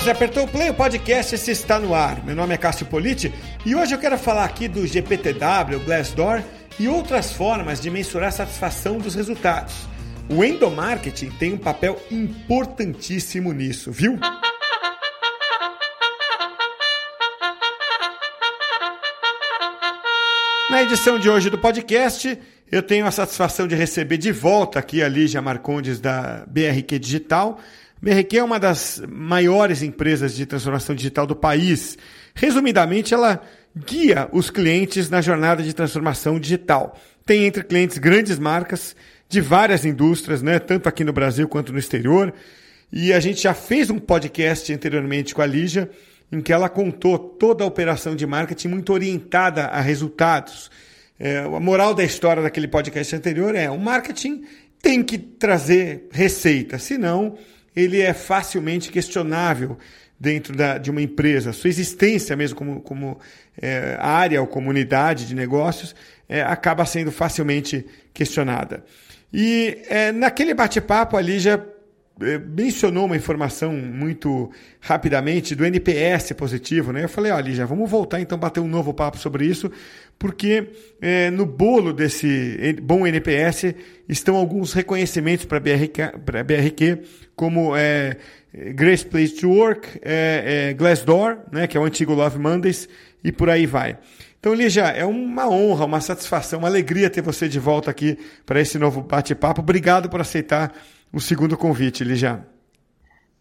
você apertou o play, o podcast se está no ar. Meu nome é Cássio Politi e hoje eu quero falar aqui do GPTW, Glassdoor e outras formas de mensurar a satisfação dos resultados. O endomarketing tem um papel importantíssimo nisso, viu? Na edição de hoje do podcast, eu tenho a satisfação de receber de volta aqui a Lígia Marcondes da BRQ Digital BRQ é uma das maiores empresas de transformação digital do país. Resumidamente, ela guia os clientes na jornada de transformação digital. Tem entre clientes grandes marcas de várias indústrias, né, tanto aqui no Brasil quanto no exterior. E a gente já fez um podcast anteriormente com a Lígia, em que ela contou toda a operação de marketing muito orientada a resultados. É, a moral da história daquele podcast anterior é: o marketing tem que trazer receita, senão ele é facilmente questionável dentro da, de uma empresa. Sua existência mesmo como, como é, área ou comunidade de negócios é, acaba sendo facilmente questionada. E é, naquele bate-papo ali já é, mencionou uma informação muito rapidamente do NPS positivo, né? Eu falei, olha, já vamos voltar então bater um novo papo sobre isso, porque é, no bolo desse bom NPS estão alguns reconhecimentos para a BRQ, como é, Grace Place to Work, é, é, Glassdoor, né, que é o antigo Love Mondays, e por aí vai. Então, Lígia, é uma honra, uma satisfação, uma alegria ter você de volta aqui para esse novo bate-papo. Obrigado por aceitar o segundo convite, Lígia.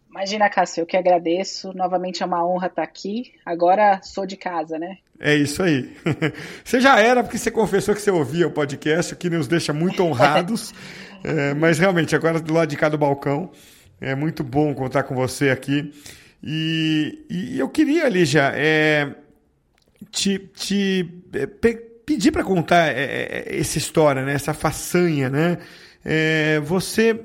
Imagina, Cássio, eu que agradeço. Novamente é uma honra estar aqui. Agora sou de casa, né? É isso aí. Você já era, porque você confessou que você ouvia o podcast, o que nos deixa muito honrados. é, mas realmente, agora do lado de cá do balcão, é muito bom contar com você aqui. E, e eu queria, Lígia, é, te, te é, pedir para contar é, é, essa história, né? essa façanha. Né? É, você,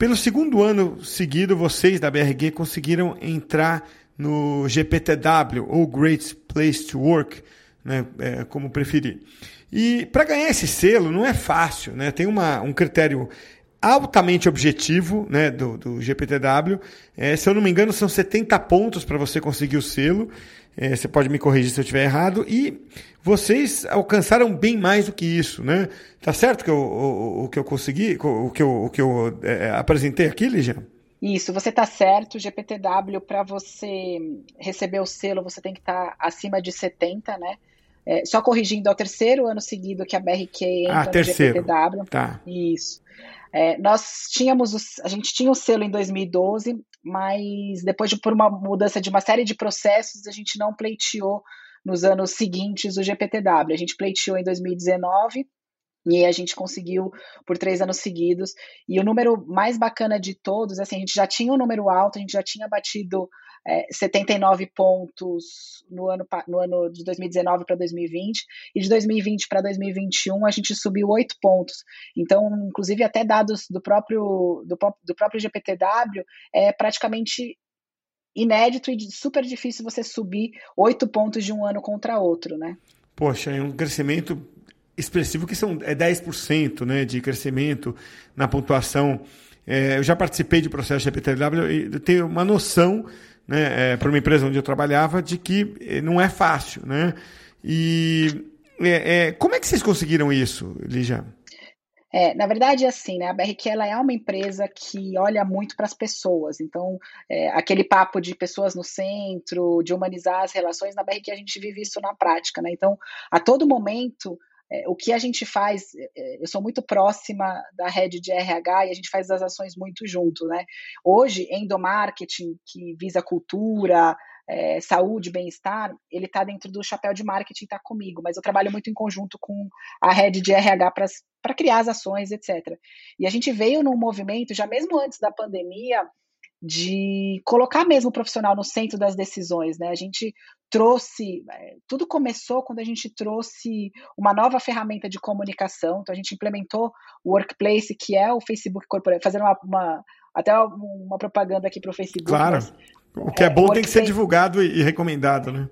pelo segundo ano seguido, vocês da BRG conseguiram entrar no GPTW, ou Great Place to Work, né, é, como preferir. E para ganhar esse selo não é fácil, né? tem uma, um critério altamente objetivo né, do, do GPTW. É, se eu não me engano, são 70 pontos para você conseguir o selo. É, você pode me corrigir se eu estiver errado. E vocês alcançaram bem mais do que isso, né? Tá certo que eu, o, o que eu consegui, o que eu, o que eu é, apresentei aqui, Ligia? Isso, você está certo. O GPTW, para você receber o selo, você tem que estar tá acima de 70, né? É, só corrigindo, é o terceiro ano seguido que a BRQ entra ah, terceiro. no GPTW. Tá. Isso. É, nós tínhamos, a gente tinha o selo em 2012, mas depois de por uma mudança de uma série de processos, a gente não pleiteou nos anos seguintes o GPTW. A gente pleiteou em 2019 e a gente conseguiu por três anos seguidos. E o número mais bacana de todos, assim, a gente já tinha um número alto, a gente já tinha batido é, 79 pontos no ano, no ano de 2019 para 2020, e de 2020 para 2021 a gente subiu 8 pontos. Então, inclusive, até dados do próprio, do, do próprio GPTW, é praticamente inédito e super difícil você subir 8 pontos de um ano contra outro, né? Poxa, é um crescimento expressivo que são é 10% né, de crescimento na pontuação. É, eu já participei de processo GPTW e tenho uma noção né, é, para uma empresa onde eu trabalhava, de que eh, não é fácil. Né? E é, é, como é que vocês conseguiram isso, Lígia? É, na verdade, assim, né, a BRQ ela é uma empresa que olha muito para as pessoas. Então, é, aquele papo de pessoas no centro, de humanizar as relações, na BRQ a gente vive isso na prática. Né? Então, a todo momento, é, o que a gente faz, é, eu sou muito próxima da rede de RH e a gente faz as ações muito junto, né? Hoje, endomarketing, que visa cultura, é, saúde, bem-estar, ele está dentro do chapéu de marketing, está comigo, mas eu trabalho muito em conjunto com a rede de RH para criar as ações, etc. E a gente veio num movimento, já mesmo antes da pandemia, de colocar mesmo o profissional no centro das decisões, né? A gente trouxe, é, tudo começou quando a gente trouxe uma nova ferramenta de comunicação, então a gente implementou o Workplace, que é o Facebook Corporate, fazendo uma, uma até uma propaganda aqui para o Facebook. Claro, mas, o que é, é bom tem que ser divulgado e recomendado, né?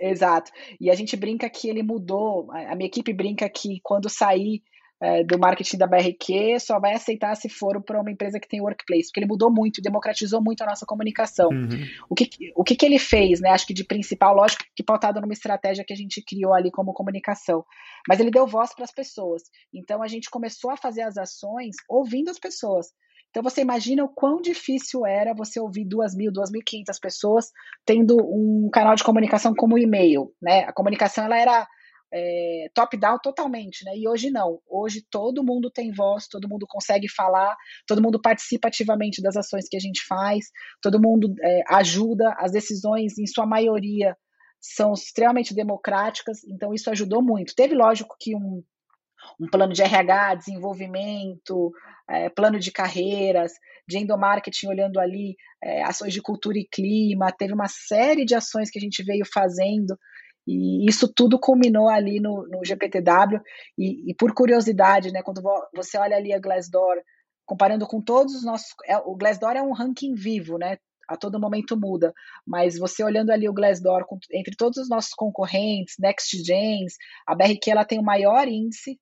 Exato, e a gente brinca que ele mudou, a minha equipe brinca que quando sair é, do marketing da BRQ só vai aceitar se for para uma empresa que tem workplace, porque ele mudou muito, democratizou muito a nossa comunicação. Uhum. O, que, o que, que ele fez, né? Acho que de principal, lógico que pautado numa estratégia que a gente criou ali como comunicação, mas ele deu voz para as pessoas. Então a gente começou a fazer as ações ouvindo as pessoas. Então você imagina o quão difícil era você ouvir 2.000, 2.500 pessoas tendo um canal de comunicação como o e-mail, né? A comunicação ela era é, top-down totalmente, né? E hoje não. Hoje todo mundo tem voz, todo mundo consegue falar, todo mundo participa ativamente das ações que a gente faz, todo mundo é, ajuda, as decisões, em sua maioria, são extremamente democráticas, então isso ajudou muito. Teve, lógico, que um, um plano de RH, desenvolvimento, é, plano de carreiras, de endomarketing, olhando ali é, ações de cultura e clima, teve uma série de ações que a gente veio fazendo e isso tudo culminou ali no, no GPTW. E, e, por curiosidade, né, quando você olha ali a Glassdoor, comparando com todos os nossos. É, o Glassdoor é um ranking vivo, né? A todo momento muda. Mas você olhando ali o Glassdoor, com, entre todos os nossos concorrentes, Next Gens, a BRQ ela tem o maior índice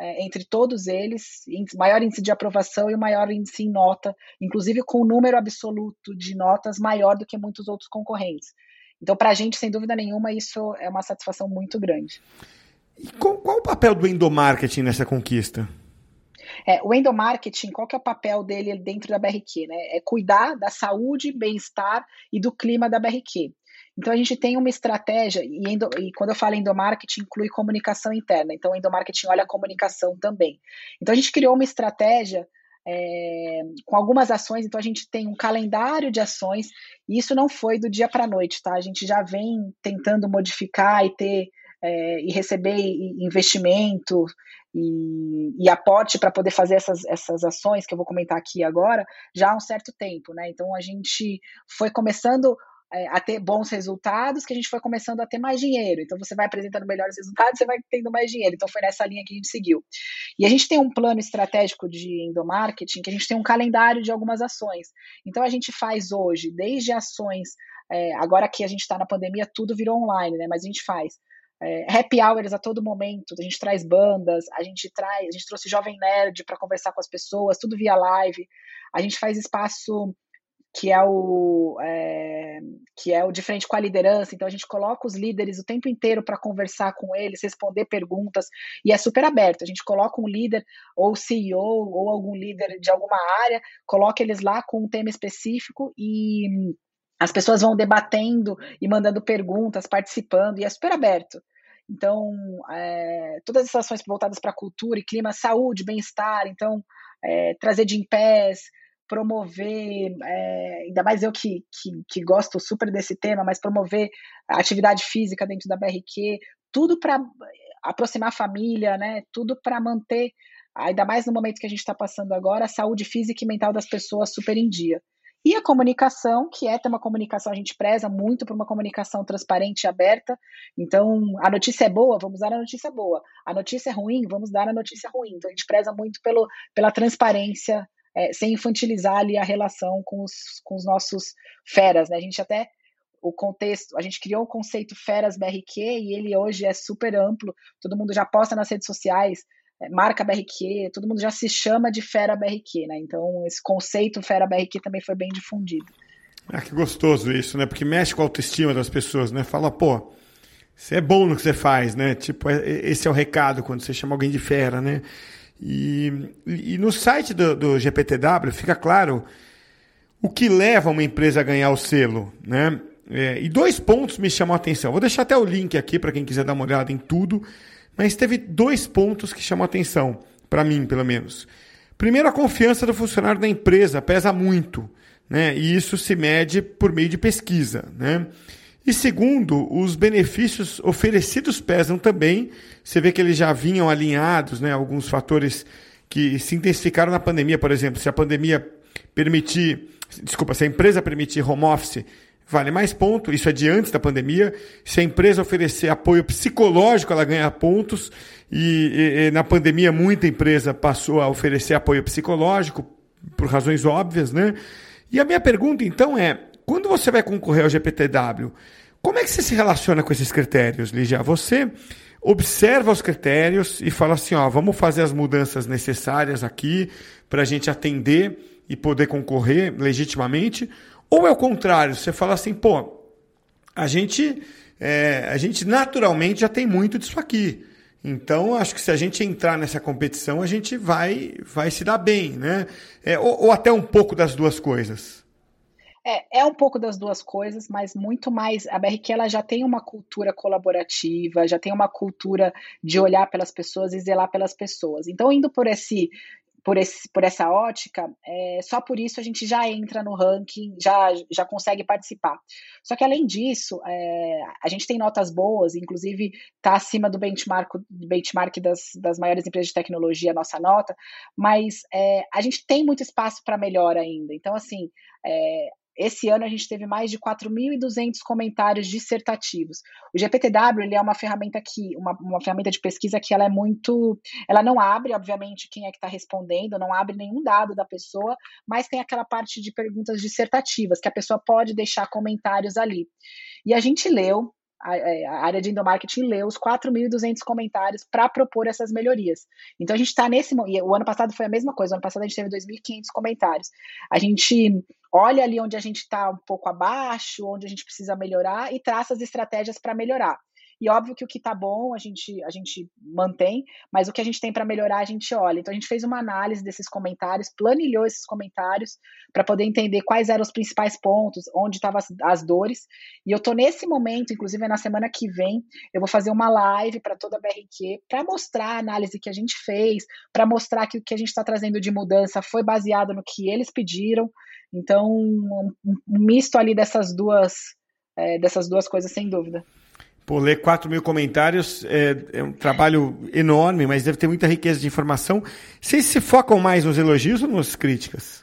é, entre todos eles, maior índice de aprovação e o maior índice em nota, inclusive com um número absoluto de notas maior do que muitos outros concorrentes. Então, para a gente, sem dúvida nenhuma, isso é uma satisfação muito grande. E qual, qual o papel do endomarketing nessa conquista? É, o endomarketing, qual que é o papel dele dentro da BRQ? Né? É cuidar da saúde, bem-estar e do clima da BRQ. Então a gente tem uma estratégia, e, endo, e, quando eu falo endomarketing, inclui comunicação interna. Então o endomarketing olha a comunicação também. Então a gente criou uma estratégia é, com algumas ações, então a gente tem um calendário de ações, e isso não foi do dia para a noite, tá? A gente já vem tentando modificar e ter é, e receber investimento e, e aporte para poder fazer essas, essas ações que eu vou comentar aqui agora já há um certo tempo, né? Então a gente foi começando a ter bons resultados, que a gente foi começando a ter mais dinheiro. Então, você vai apresentando melhores resultados, você vai tendo mais dinheiro. Então, foi nessa linha que a gente seguiu. E a gente tem um plano estratégico de endomarketing, que a gente tem um calendário de algumas ações. Então, a gente faz hoje, desde ações, é, agora que a gente está na pandemia, tudo virou online, né? Mas a gente faz é, happy hours a todo momento, a gente traz bandas, a gente traz, a gente trouxe Jovem Nerd para conversar com as pessoas, tudo via live, a gente faz espaço que é o é, que é o de frente com a liderança. Então a gente coloca os líderes o tempo inteiro para conversar com eles, responder perguntas e é super aberto. A gente coloca um líder ou CEO ou algum líder de alguma área, coloca eles lá com um tema específico e as pessoas vão debatendo e mandando perguntas, participando e é super aberto. Então, é, todas essas ações voltadas para cultura e clima, saúde, bem-estar, então, é, trazer de em pés, promover, é, ainda mais eu que, que, que, gosto super desse tema, mas promover atividade física dentro da BRQ, tudo para aproximar a família, né? Tudo para manter, ainda mais no momento que a gente está passando agora, a saúde física e mental das pessoas super em dia. E a comunicação, que é ter uma comunicação, a gente preza muito por uma comunicação transparente e aberta. Então, a notícia é boa, vamos dar a notícia boa. A notícia é ruim, vamos dar a notícia ruim. Então, a gente preza muito pelo, pela transparência é, sem infantilizar ali a relação com os, com os nossos feras, né? A gente até o contexto, a gente criou o conceito Feras BRQ e ele hoje é super amplo, todo mundo já posta nas redes sociais, é, marca BRQ, todo mundo já se chama de Fera BRQ, né? Então esse conceito Fera BRQ também foi bem difundido. Ah, que gostoso isso, né? Porque mexe com a autoestima das pessoas, né? Fala, pô, você é bom no que você faz, né? Tipo, é, esse é o recado quando você chama alguém de fera, né? E, e no site do, do GPTW fica claro o que leva uma empresa a ganhar o selo, né? É, e dois pontos me chamam a atenção. Vou deixar até o link aqui para quem quiser dar uma olhada em tudo, mas teve dois pontos que chamam a atenção, para mim, pelo menos. Primeiro, a confiança do funcionário da empresa pesa muito, né? E isso se mede por meio de pesquisa, né? E segundo, os benefícios oferecidos pesam também. Você vê que eles já vinham alinhados, né? Alguns fatores que se intensificaram na pandemia, por exemplo, se a pandemia permitir, desculpa, se a empresa permitir home office, vale mais ponto. Isso é de antes da pandemia. Se a empresa oferecer apoio psicológico, ela ganha pontos. E, e, e na pandemia, muita empresa passou a oferecer apoio psicológico por razões óbvias, né? E a minha pergunta então é: quando você vai concorrer ao GPTW, como é que você se relaciona com esses critérios, Lígia? Você observa os critérios e fala assim, ó, vamos fazer as mudanças necessárias aqui para a gente atender e poder concorrer legitimamente? Ou é o contrário, você fala assim, pô, a gente, é, a gente naturalmente já tem muito disso aqui. Então, acho que se a gente entrar nessa competição, a gente vai, vai se dar bem, né? É, ou, ou até um pouco das duas coisas. É, é um pouco das duas coisas, mas muito mais. A BRQ ela já tem uma cultura colaborativa, já tem uma cultura de olhar pelas pessoas e zelar pelas pessoas. Então, indo por esse por, esse, por essa ótica, é, só por isso a gente já entra no ranking, já, já consegue participar. Só que além disso, é, a gente tem notas boas, inclusive está acima do benchmark, benchmark das, das maiores empresas de tecnologia, a nossa nota, mas é, a gente tem muito espaço para melhor ainda. Então, assim, é, esse ano a gente teve mais de 4.200 comentários dissertativos. O GPTW ele é uma ferramenta que, uma, uma ferramenta de pesquisa que ela é muito, ela não abre, obviamente, quem é que está respondendo, não abre nenhum dado da pessoa, mas tem aquela parte de perguntas dissertativas que a pessoa pode deixar comentários ali. E a gente leu, a, área de endomarketing leu os 4.200 comentários para propor essas melhorias. Então a gente está nesse. E o ano passado foi a mesma coisa, o ano passado a gente teve 2.500 comentários. A gente olha ali onde a gente está um pouco abaixo, onde a gente precisa melhorar e traça as estratégias para melhorar. E óbvio que o que está bom a gente, a gente mantém, mas o que a gente tem para melhorar a gente olha. Então a gente fez uma análise desses comentários, planilhou esses comentários para poder entender quais eram os principais pontos, onde estavam as, as, dores. E eu estou nesse momento, inclusive na semana que vem, eu vou fazer uma live para toda a BRQ para mostrar a análise que a gente fez, para mostrar que o que a gente está trazendo de mudança foi baseado no que eles pediram. Então, um, um misto ali dessas duas, é, dessas duas coisas, sem dúvida. Pô, ler 4 mil comentários é, é, um trabalho enorme, mas deve ter muita riqueza de informação. Vocês se focam mais nos elogios ou nas críticas?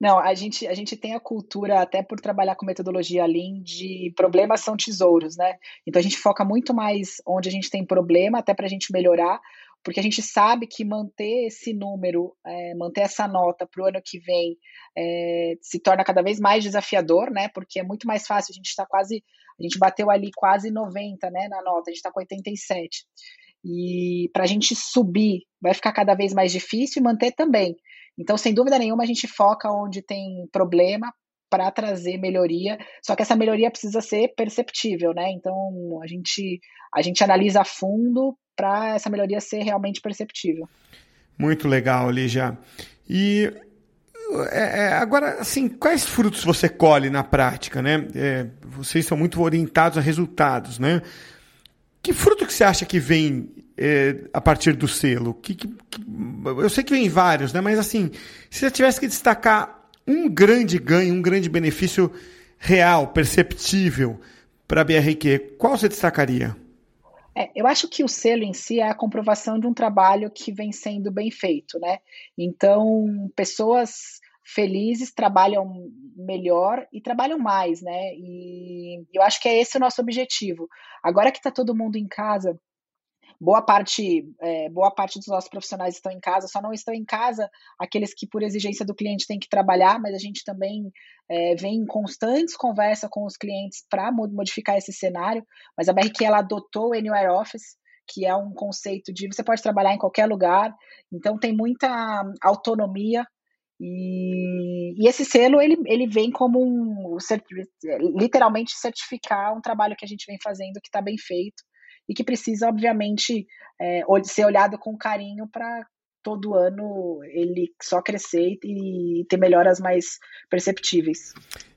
Não, a gente, a gente tem a cultura, até por trabalhar com metodologia Lean, de problemas são tesouros, né? Então a gente foca muito mais onde a gente tem problema, até para a gente melhorar, porque a gente sabe que manter esse número, é, manter essa nota para o ano que vem, é, se torna cada vez mais desafiador, né? Porque é muito mais fácil, a gente está quase a gente bateu ali quase 90 né, na nota, a gente está com 87. E para a gente subir vai ficar cada vez mais difícil e manter também. Então, sem dúvida nenhuma, a gente foca onde tem problema para trazer melhoria, só que essa melhoria precisa ser perceptível, né? Então, a gente, a gente analisa a fundo para essa melhoria ser realmente perceptível. Muito legal, Lígia. E é, é, agora, assim, quais frutos você colhe na prática, né? É, vocês são muito orientados a resultados, né? Que fruto que você acha que vem é, a partir do selo? Que, que, que, eu sei que vem vários, né? Mas assim, se você tivesse que destacar um grande ganho, um grande benefício real, perceptível para a BRQ, qual você destacaria? É, eu acho que o selo em si é a comprovação de um trabalho que vem sendo bem feito, né? Então, pessoas felizes trabalham melhor e trabalham mais, né? E eu acho que é esse o nosso objetivo. Agora que está todo mundo em casa, boa parte, é, boa parte dos nossos profissionais estão em casa, só não estão em casa aqueles que, por exigência do cliente, têm que trabalhar, mas a gente também é, vem em constantes conversas com os clientes para modificar esse cenário. Mas a BRQ ela adotou o Anywhere Office, que é um conceito de você pode trabalhar em qualquer lugar, então tem muita autonomia e, e, esse selo ele, ele vem como um literalmente certificar um trabalho que a gente vem fazendo que está bem feito e que precisa, obviamente, é, ser olhado com carinho para todo ano ele só crescer e ter melhoras mais perceptíveis.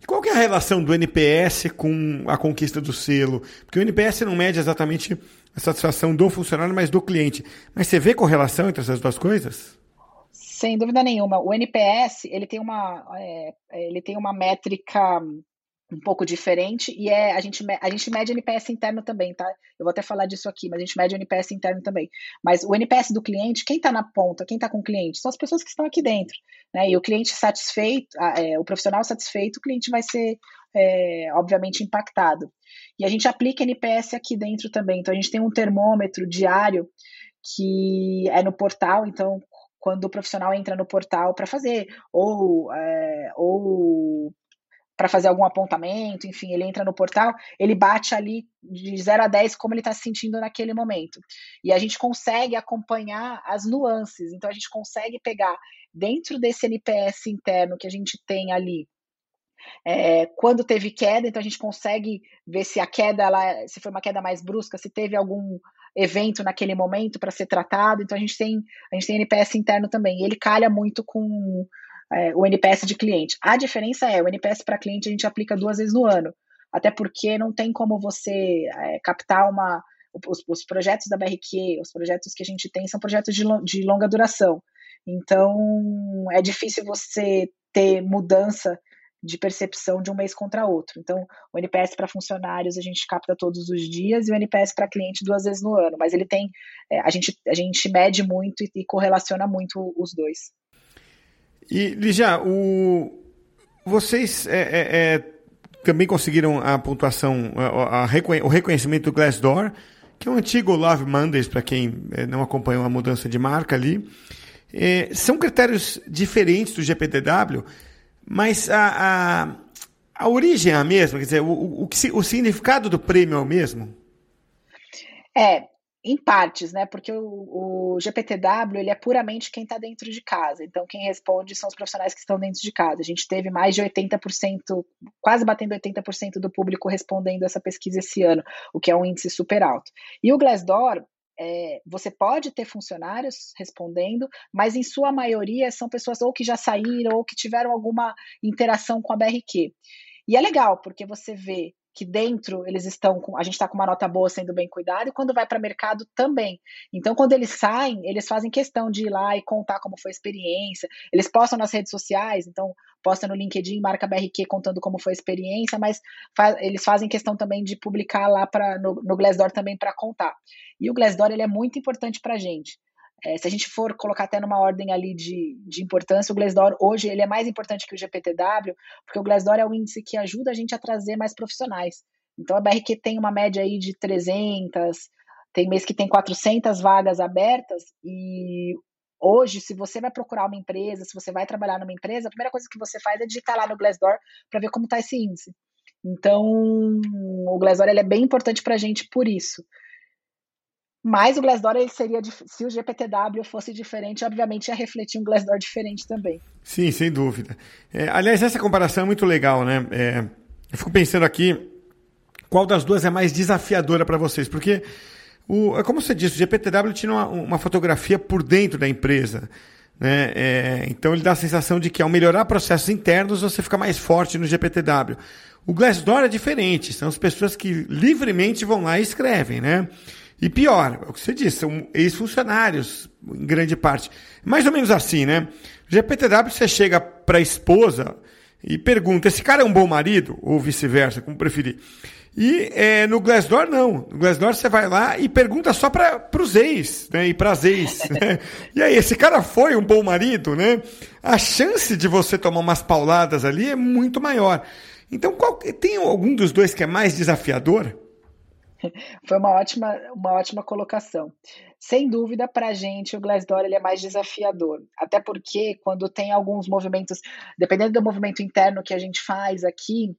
Qual é a relação do NPS com a conquista do selo? Porque o NPS não mede exatamente a satisfação do funcionário, mas do cliente. Mas você vê correlação entre essas duas coisas? Sem dúvida nenhuma. O NPS ele tem uma, é, ele tem uma métrica um pouco diferente e é a gente a gente mede NPS interno também, tá? Eu vou até falar disso aqui, mas a gente mede o NPS interno também. Mas o NPS do cliente, quem está na ponta, quem está com o cliente, são as pessoas que estão aqui dentro, né? E o cliente satisfeito, é, o profissional satisfeito, o cliente vai ser é, obviamente impactado. E a gente aplica NPS aqui dentro também. Então a gente tem um termômetro diário que é no portal, então quando o profissional entra no portal para fazer ou, é, ou para fazer algum apontamento, enfim, ele entra no portal, ele bate ali de 0 a 10 como ele está se sentindo naquele momento. E a gente consegue acompanhar as nuances, então a gente consegue pegar dentro desse NPS interno que a gente tem ali. É, quando teve queda, então a gente consegue ver se a queda, ela, se foi uma queda mais brusca, se teve algum evento naquele momento para ser tratado. Então a gente tem a gente tem NPS interno também. E ele calha muito com é, o NPS de cliente. A diferença é, o NPS para cliente a gente aplica duas vezes no ano, até porque não tem como você é, captar uma. Os, os, projetos da BRQ, os projetos que a gente tem são projetos de, de longa duração. Então, é difícil você ter mudança de percepção de um mês contra outro. Então, o NPS para funcionários a gente capta todos os dias e o NPS para cliente duas vezes no ano. Mas ele tem, é, a, gente, a gente mede muito e, e correlaciona muito os dois. E, Lígia, o... vocês é, é, é, também conseguiram a pontuação, a, a, o reconhecimento do Glassdoor, que é um antigo Love Mondays, para quem é, não acompanhou a mudança de marca ali. É, são critérios diferentes do GPTW, mas a, a, a origem é a mesma? Quer dizer, o, o, o, o significado do prêmio é o mesmo? É, em partes, né? Porque o, o GPTW ele é puramente quem está dentro de casa. Então, quem responde são os profissionais que estão dentro de casa. A gente teve mais de 80%, quase batendo 80% do público respondendo essa pesquisa esse ano, o que é um índice super alto. E o Glassdoor, é, você pode ter funcionários respondendo, mas em sua maioria são pessoas ou que já saíram ou que tiveram alguma interação com a BRQ. E é legal, porque você vê que dentro eles estão com, a gente está com uma nota boa sendo bem cuidado, e quando vai para mercado também. Então, quando eles saem, eles fazem questão de ir lá e contar como foi a experiência. Eles postam nas redes sociais, então posta no LinkedIn, marca BRQ contando como foi a experiência, mas eles fazem questão também de publicar lá para no, no Glassdoor também para contar. E o Glassdoor ele é muito importante para a gente. É, se a gente for colocar até numa ordem ali de, de importância, o Glassdoor hoje ele é mais importante que o GPTW, porque o Glassdoor é o índice que ajuda a gente a trazer mais profissionais. Então a BRQ tem uma média aí de 300, tem mês que tem 400 vagas abertas e hoje, se você vai procurar uma empresa, se você vai trabalhar numa empresa, a primeira coisa que você faz é digitar lá no Glassdoor para ver como está esse índice. Então, o Glassdoor ele é bem importante para a gente por isso. Mas o Glassdoor ele seria, se o GPTW fosse diferente, obviamente ia refletir um Glassdoor diferente também. Sim, sem dúvida. É, aliás, essa comparação é muito legal, né? É, eu fico pensando aqui, qual das duas é mais desafiadora para vocês? Porque, o, é como você disse, o GPTW tinha uma, uma fotografia por dentro da empresa. Né? É, então ele dá a sensação de que ao melhorar processos internos você fica mais forte no GPTW. O Glassdoor é diferente, são as pessoas que livremente vão lá e escrevem, né? E pior, é o que você disse, são ex-funcionários, em grande parte. Mais ou menos assim, né? GPTW, você chega para a esposa e pergunta: esse cara é um bom marido? Ou vice-versa, como preferir. E é, no Glassdoor, não. No Glassdoor, você vai lá e pergunta só para os ex, né? E para as ex. Né? E aí, esse cara foi um bom marido, né? A chance de você tomar umas pauladas ali é muito maior. Então, qual, tem algum dos dois que é mais desafiador? Foi uma ótima, uma ótima colocação. Sem dúvida, para a gente, o Glassdoor ele é mais desafiador. Até porque, quando tem alguns movimentos, dependendo do movimento interno que a gente faz aqui,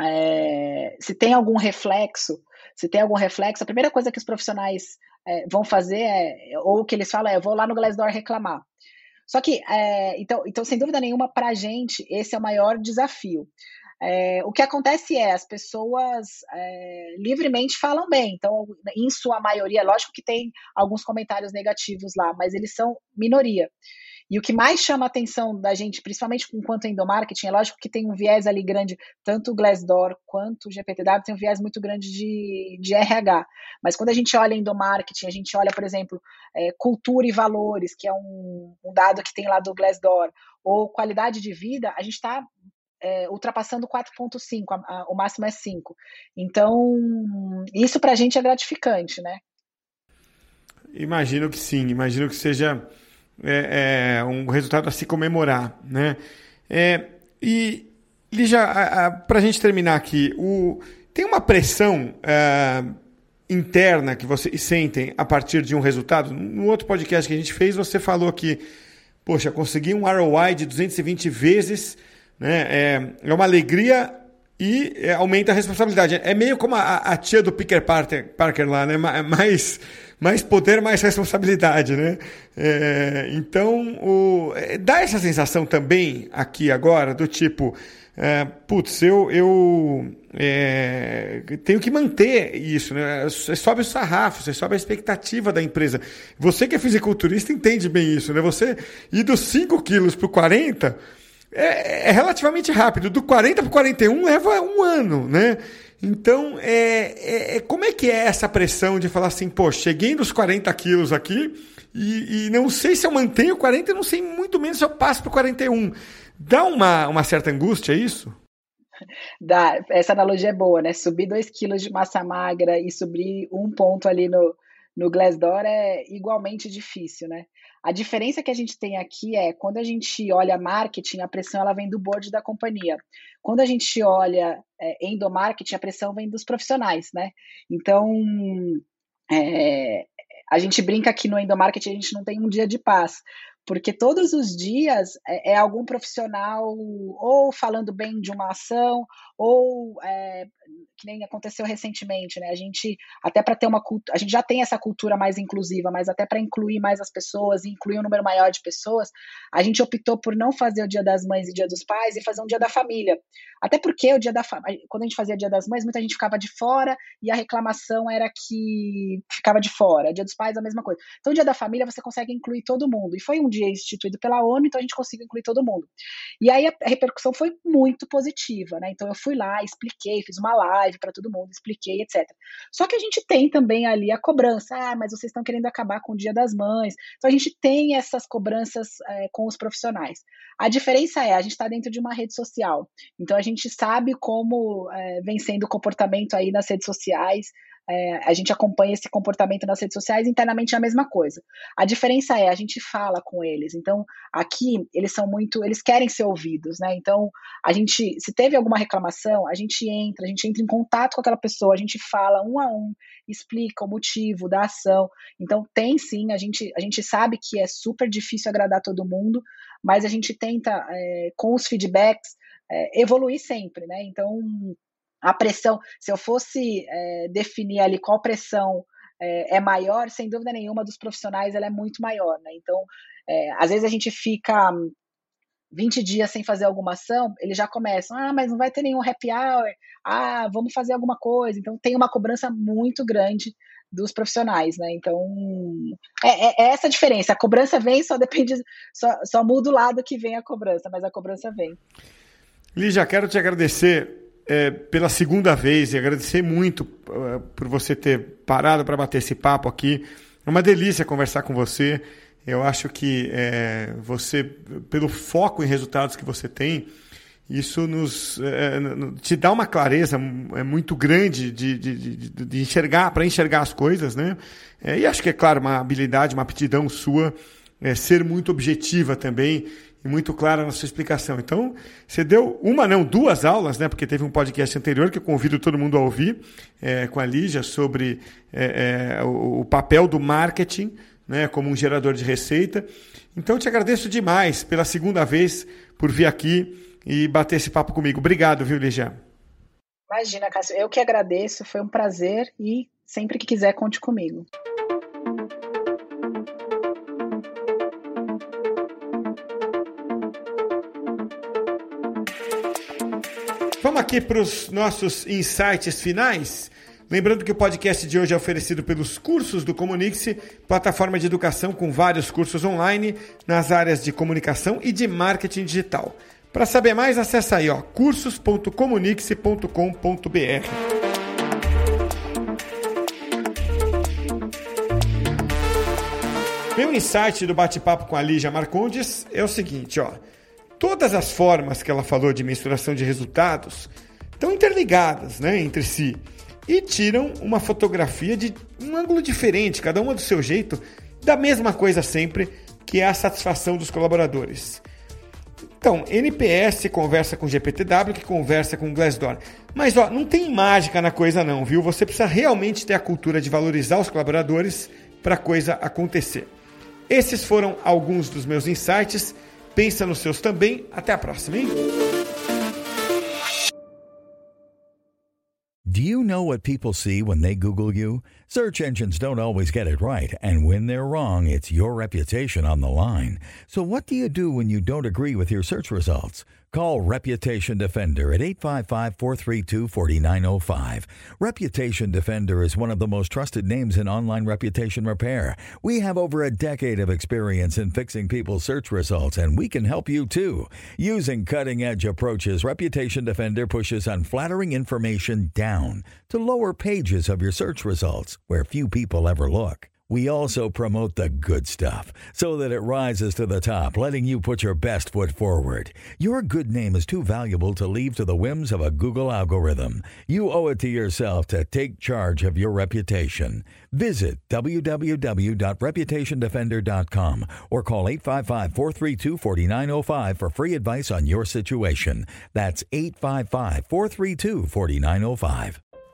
é, se tem algum reflexo, se tem algum reflexo, a primeira coisa que os profissionais é, vão fazer é, ou que eles falam é, eu vou lá no Glassdoor reclamar. Só que, é, então, então, sem dúvida nenhuma, para a gente, esse é o maior desafio. É, o que acontece é as pessoas é, livremente falam bem, então, em sua maioria, lógico que tem alguns comentários negativos lá, mas eles são minoria. E o que mais chama a atenção da gente, principalmente enquanto endomarketing, é lógico que tem um viés ali grande, tanto o Glassdoor quanto o GPTW tem um viés muito grande de, de RH. Mas quando a gente olha endomarketing, a gente olha, por exemplo, é, cultura e valores, que é um, um dado que tem lá do Glassdoor, ou qualidade de vida, a gente está é, ultrapassando 4,5, o máximo é 5. Então, isso para a gente é gratificante, né? Imagino que sim, imagino que seja é, é, um resultado a se comemorar, né? É, e, Lígia, para a gente terminar aqui, o, tem uma pressão é, interna que vocês sentem a partir de um resultado? No outro podcast que a gente fez, você falou que, poxa, consegui um ROI de 220 vezes né? É, é uma alegria e é, aumenta a responsabilidade. É meio como a, a tia do Picker Parker, Parker lá, né? Mais, mais poder, mais responsabilidade, né? É, então, o, é, dá essa sensação também aqui agora, do tipo, é, putz, eu, eu é, tenho que manter isso, né? Você sobe o sarrafo, você sobe a expectativa da empresa. Você que é fisiculturista entende bem isso, né? Você ir dos 5 quilos para 40 é, é, relativamente rápido. Do 40 para 41 leva um ano, né? Então, é, é, é, como é que é essa pressão de falar assim, pô, cheguei nos 40 quilos aqui e, e não sei se eu mantenho 40, não sei muito menos se eu passo para 41. Dá uma, uma certa angústia isso? Dá. Essa analogia é boa, né? Subir 2 quilos de massa magra e subir um ponto ali no, no Glassdoor é igualmente difícil, né? A diferença que a gente tem aqui é quando a gente olha marketing, a pressão ela vem do board da companhia. Quando a gente olha é, endomarketing, a pressão vem dos profissionais, né? Então, é, a gente brinca que no endomarketing a gente não tem um dia de paz, porque todos os dias é, é algum profissional ou falando bem de uma ação, ou é, que nem aconteceu recentemente, né? A gente até para ter uma a gente já tem essa cultura mais inclusiva, mas até para incluir mais as pessoas, incluir um número maior de pessoas, a gente optou por não fazer o Dia das Mães e Dia dos Pais e fazer um Dia da Família. Até porque o Dia da quando a gente fazia Dia das Mães, muita gente ficava de fora e a reclamação era que ficava de fora. Dia dos Pais a mesma coisa. Então o Dia da Família você consegue incluir todo mundo. E foi um dia instituído pela ONU, então a gente conseguiu incluir todo mundo. E aí a repercussão foi muito positiva, né? Então eu fui lá, expliquei, fiz uma live para todo mundo, expliquei, etc. Só que a gente tem também ali a cobrança, ah, mas vocês estão querendo acabar com o Dia das Mães. Então a gente tem essas cobranças é, com os profissionais. A diferença é, a gente está dentro de uma rede social, então a gente sabe como é, vem sendo o comportamento aí nas redes sociais, é, a gente acompanha esse comportamento nas redes sociais, internamente é a mesma coisa. A diferença é, a gente fala com eles. Então, aqui, eles são muito, eles querem ser ouvidos, né? Então, a gente, se teve alguma reclamação, a gente entra, a gente entra em contato com aquela pessoa, a gente fala um a um, explica o motivo da ação. Então, tem sim, a gente, a gente sabe que é super difícil agradar todo mundo, mas a gente tenta, é, com os feedbacks, é, evoluir sempre, né? Então, a pressão, se eu fosse é, definir ali qual pressão é, é, maior, sem dúvida nenhuma, dos profissionais ela é muito maior, né? Então, é, às vezes a gente fica 20 dias sem fazer alguma ação, eles já começam, ah, mas não vai ter nenhum happy hour, ah, vamos fazer alguma coisa. Então, tem uma cobrança muito grande dos profissionais, né? Então, é, é, é essa a diferença. A cobrança vem, só depende, só, só muda o lado que vem a cobrança, mas a cobrança vem. Lígia, quero te agradecer é, pela segunda vez e agradecer muito uh, por você ter parado para bater esse papo aqui. É uma delícia conversar com você. Eu acho que é, você, pelo foco em resultados que você tem, isso nos é, te dá uma clareza é muito grande de, de, de, de enxergar para enxergar as coisas, né? É, e acho que é claro uma habilidade, uma aptidão sua é, ser muito objetiva também e muito clara na sua explicação. Então, você deu uma, não, duas aulas, né? Porque teve um podcast anterior que eu convido todo mundo a ouvir é, com a Lígia sobre é, é, o, papel do marketing, né? Como um gerador de receita. Então, te agradeço demais pela segunda vez por vir aqui e bater esse papo comigo. Obrigado, viu, Lígia? Imagina, Cássio, eu que agradeço, foi um prazer e sempre que quiser, conte comigo. Aqui para os nossos insights finais. Lembrando que o podcast de hoje é oferecido pelos cursos do Comunique-se, plataforma de educação com vários cursos online nas áreas de comunicação e de marketing digital. Para saber mais, acessa aí, ó, cursos.comunique-se.com.br. Meu insight do bate-papo com a Lígia Marcondes é o seguinte, ó. Todas as formas que ela falou de mensuração de resultados estão interligadas né, entre si e tiram uma fotografia de um ângulo diferente, cada uma do seu jeito, da mesma coisa sempre, que é a satisfação dos colaboradores. Então, NPS conversa com GPTW, que conversa com Glassdoor. Mas ó, não tem mágica na coisa não, viu? Você precisa realmente ter a cultura de valorizar os colaboradores para a coisa acontecer. Esses foram alguns dos meus insights. Pensa nos seus também. Até a próxima, hein? Know what people see when they Google you? Search engines don't always get it right, and when they're wrong, it's your reputation on the line. So, what do you do when you don't agree with your search results? Call Reputation Defender at 855 432 4905. Reputation Defender is one of the most trusted names in online reputation repair. We have over a decade of experience in fixing people's search results, and we can help you too. Using cutting edge approaches, Reputation Defender pushes unflattering information down to lower pages of your search results where few people ever look. We also promote the good stuff so that it rises to the top, letting you put your best foot forward. Your good name is too valuable to leave to the whims of a Google algorithm. You owe it to yourself to take charge of your reputation. Visit www.reputationdefender.com or call 855 432 4905 for free advice on your situation. That's 855 432 4905.